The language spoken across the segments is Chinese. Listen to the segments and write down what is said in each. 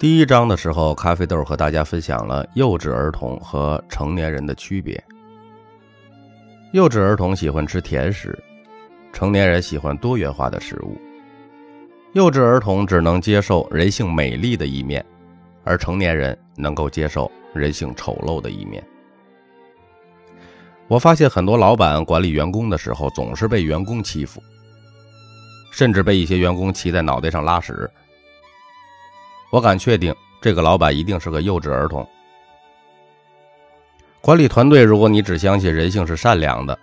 第一章的时候，咖啡豆和大家分享了幼稚儿童和成年人的区别。幼稚儿童喜欢吃甜食，成年人喜欢多元化的食物。幼稚儿童只能接受人性美丽的一面，而成年人能够接受人性丑陋的一面。我发现很多老板管理员工的时候，总是被员工欺负，甚至被一些员工骑在脑袋上拉屎。我敢确定，这个老板一定是个幼稚儿童。管理团队，如果你只相信人性是善良的，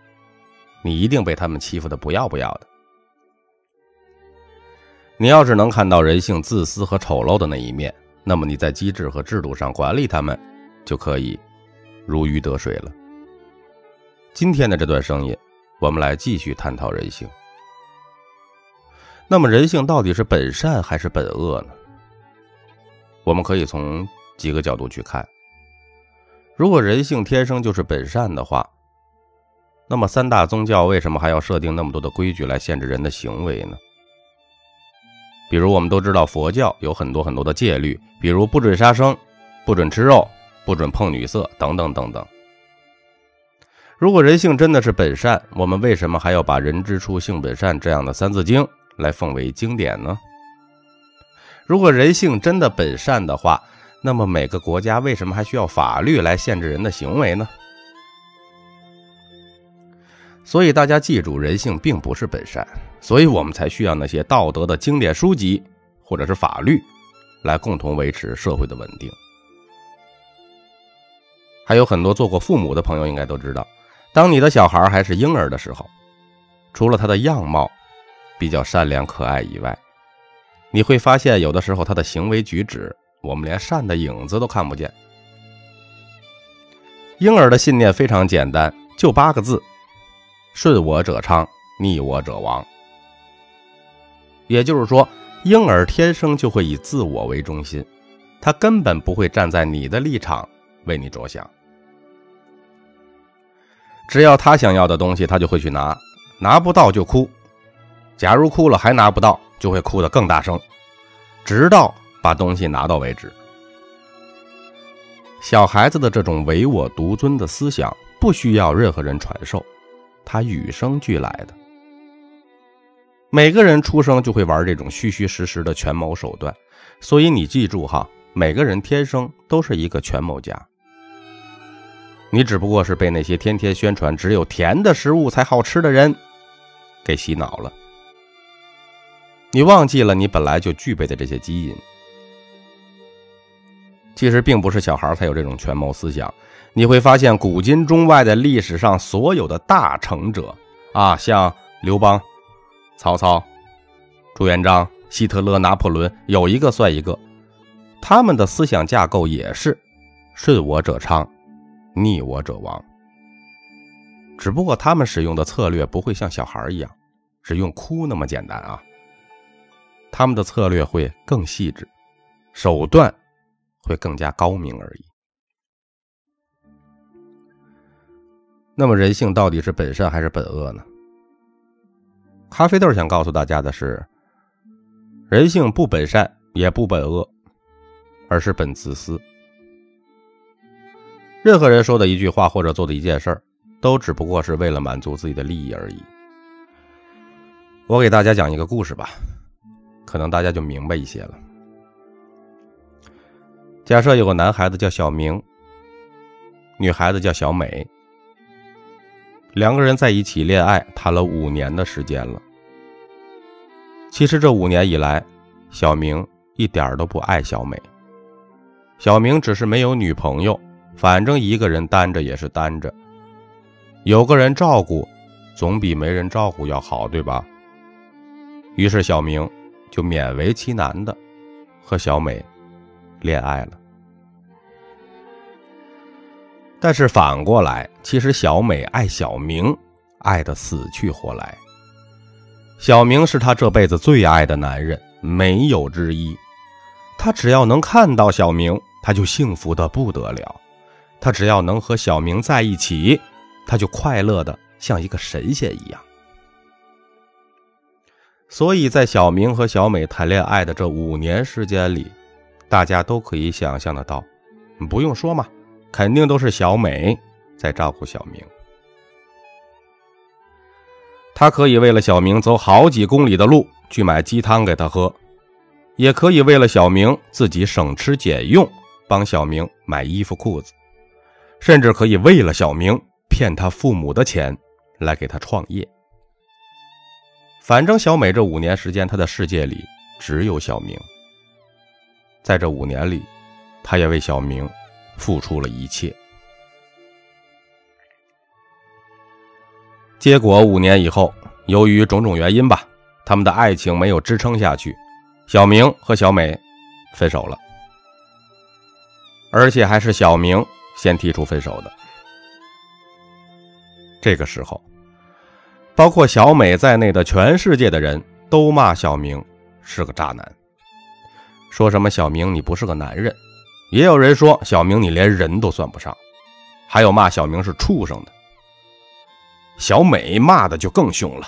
你一定被他们欺负的不要不要的。你要是能看到人性自私和丑陋的那一面，那么你在机制和制度上管理他们，就可以如鱼得水了。今天的这段声音，我们来继续探讨人性。那么，人性到底是本善还是本恶呢？我们可以从几个角度去看。如果人性天生就是本善的话，那么三大宗教为什么还要设定那么多的规矩来限制人的行为呢？比如我们都知道佛教有很多很多的戒律，比如不准杀生、不准吃肉、不准碰女色等等等等。如果人性真的是本善，我们为什么还要把“人之初，性本善”这样的三字经来奉为经典呢？如果人性真的本善的话，那么每个国家为什么还需要法律来限制人的行为呢？所以大家记住，人性并不是本善，所以我们才需要那些道德的经典书籍或者是法律，来共同维持社会的稳定。还有很多做过父母的朋友应该都知道，当你的小孩还是婴儿的时候，除了他的样貌比较善良可爱以外，你会发现，有的时候他的行为举止，我们连善的影子都看不见。婴儿的信念非常简单，就八个字：顺我者昌，逆我者亡。也就是说，婴儿天生就会以自我为中心，他根本不会站在你的立场为你着想。只要他想要的东西，他就会去拿，拿不到就哭。假如哭了还拿不到。就会哭得更大声，直到把东西拿到为止。小孩子的这种唯我独尊的思想不需要任何人传授，他与生俱来的。每个人出生就会玩这种虚虚实实的权谋手段，所以你记住哈，每个人天生都是一个权谋家。你只不过是被那些天天宣传只有甜的食物才好吃的人给洗脑了。你忘记了你本来就具备的这些基因。其实并不是小孩才有这种权谋思想。你会发现，古今中外的历史上所有的大成者啊，像刘邦、曹操、朱元璋、希特勒、拿破仑，有一个算一个，他们的思想架构也是顺我者昌，逆我者亡。只不过他们使用的策略不会像小孩一样，只用哭那么简单啊。他们的策略会更细致，手段会更加高明而已。那么，人性到底是本善还是本恶呢？咖啡豆想告诉大家的是，人性不本善也不本恶，而是本自私。任何人说的一句话或者做的一件事，都只不过是为了满足自己的利益而已。我给大家讲一个故事吧。可能大家就明白一些了。假设有个男孩子叫小明，女孩子叫小美，两个人在一起恋爱谈了五年的时间了。其实这五年以来，小明一点都不爱小美。小明只是没有女朋友，反正一个人单着也是单着，有个人照顾，总比没人照顾要好，对吧？于是小明。就勉为其难的和小美恋爱了，但是反过来，其实小美爱小明，爱的死去活来。小明是他这辈子最爱的男人，没有之一。他只要能看到小明，他就幸福的不得了；他只要能和小明在一起，他就快乐的像一个神仙一样。所以在小明和小美谈恋爱的这五年时间里，大家都可以想象得到，不用说嘛，肯定都是小美在照顾小明。他可以为了小明走好几公里的路去买鸡汤给他喝，也可以为了小明自己省吃俭用，帮小明买衣服裤子，甚至可以为了小明骗他父母的钱来给他创业。反正小美这五年时间，她的世界里只有小明。在这五年里，他也为小明付出了一切。结果五年以后，由于种种原因吧，他们的爱情没有支撑下去，小明和小美分手了，而且还是小明先提出分手的。这个时候，包括小美在内的全世界的人都骂小明是个渣男。说什么小明你不是个男人，也有人说小明你连人都算不上，还有骂小明是畜生的。小美骂的就更凶了，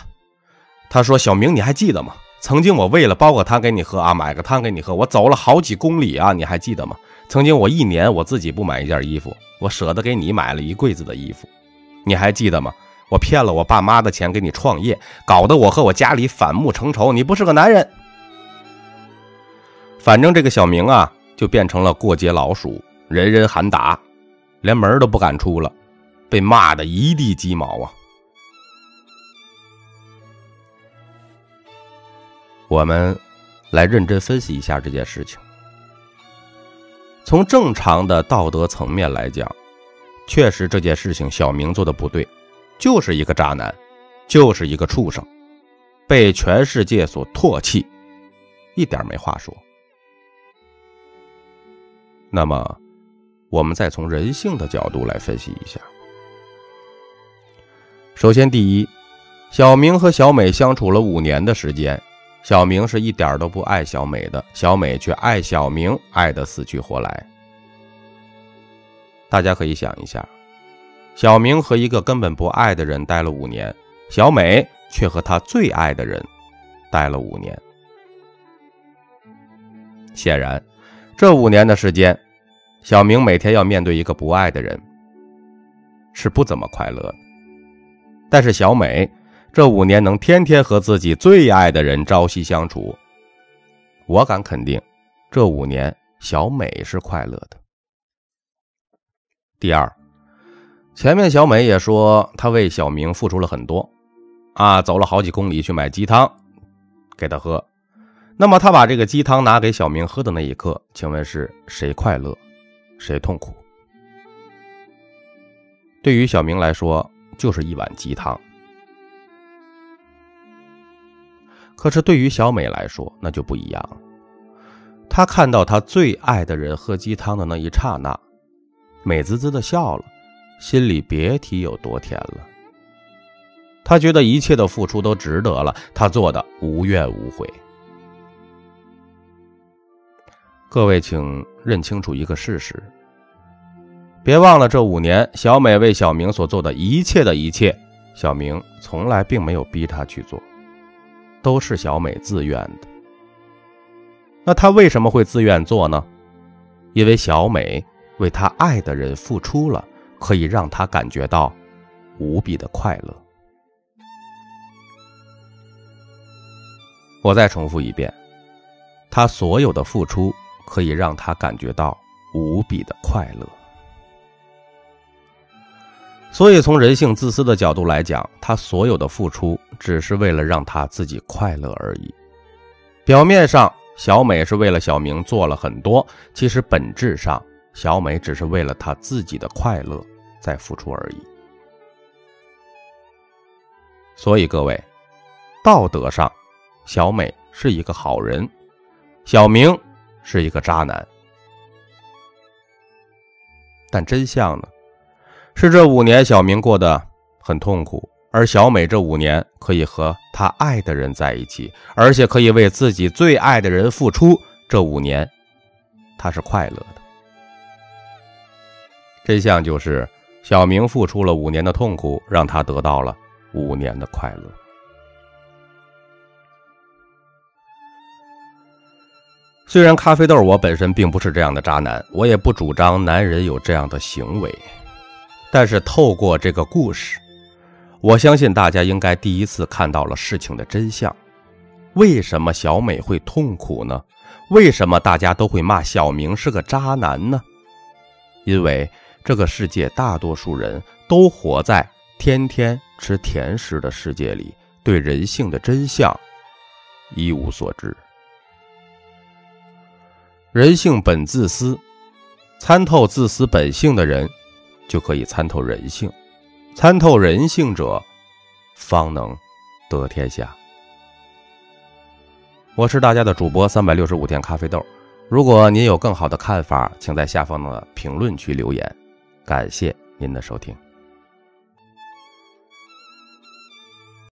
她说：“小明你还记得吗？曾经我为了煲个汤给你喝啊，买个汤给你喝，我走了好几公里啊，你还记得吗？曾经我一年我自己不买一件衣服，我舍得给你买了一柜子的衣服，你还记得吗？我骗了我爸妈的钱给你创业，搞得我和我家里反目成仇，你不是个男人。”反正这个小明啊，就变成了过街老鼠，人人喊打，连门都不敢出了，被骂的一地鸡毛啊！我们来认真分析一下这件事情。从正常的道德层面来讲，确实这件事情小明做的不对，就是一个渣男，就是一个畜生，被全世界所唾弃，一点没话说。那么，我们再从人性的角度来分析一下。首先，第一，小明和小美相处了五年的时间，小明是一点都不爱小美的，小美却爱小明，爱得死去活来。大家可以想一下，小明和一个根本不爱的人待了五年，小美却和他最爱的人待了五年。显然。这五年的时间，小明每天要面对一个不爱的人，是不怎么快乐的。但是小美这五年能天天和自己最爱的人朝夕相处，我敢肯定，这五年小美是快乐的。第二，前面小美也说她为小明付出了很多，啊，走了好几公里去买鸡汤给他喝。那么她把这个鸡汤拿给小明喝的那一刻，请问是谁快乐，谁痛苦？对于小明来说，就是一碗鸡汤。可是对于小美来说，那就不一样了。她看到她最爱的人喝鸡汤的那一刹那，美滋滋的笑了，心里别提有多甜了。他觉得一切的付出都值得了，他做的无怨无悔。各位，请认清楚一个事实。别忘了，这五年小美为小明所做的一切的一切，小明从来并没有逼她去做，都是小美自愿的。那她为什么会自愿做呢？因为小美为她爱的人付出了，可以让他感觉到无比的快乐。我再重复一遍，他所有的付出。可以让他感觉到无比的快乐，所以从人性自私的角度来讲，他所有的付出只是为了让他自己快乐而已。表面上，小美是为了小明做了很多，其实本质上，小美只是为了她自己的快乐在付出而已。所以各位，道德上，小美是一个好人，小明。是一个渣男，但真相呢？是这五年小明过得很痛苦，而小美这五年可以和她爱的人在一起，而且可以为自己最爱的人付出。这五年，她是快乐的。真相就是，小明付出了五年的痛苦，让他得到了五年的快乐。虽然咖啡豆我本身并不是这样的渣男，我也不主张男人有这样的行为，但是透过这个故事，我相信大家应该第一次看到了事情的真相。为什么小美会痛苦呢？为什么大家都会骂小明是个渣男呢？因为这个世界大多数人都活在天天吃甜食的世界里，对人性的真相一无所知。人性本自私，参透自私本性的人，就可以参透人性；参透人性者，方能得天下。我是大家的主播三百六十五天咖啡豆。如果您有更好的看法，请在下方的评论区留言。感谢您的收听。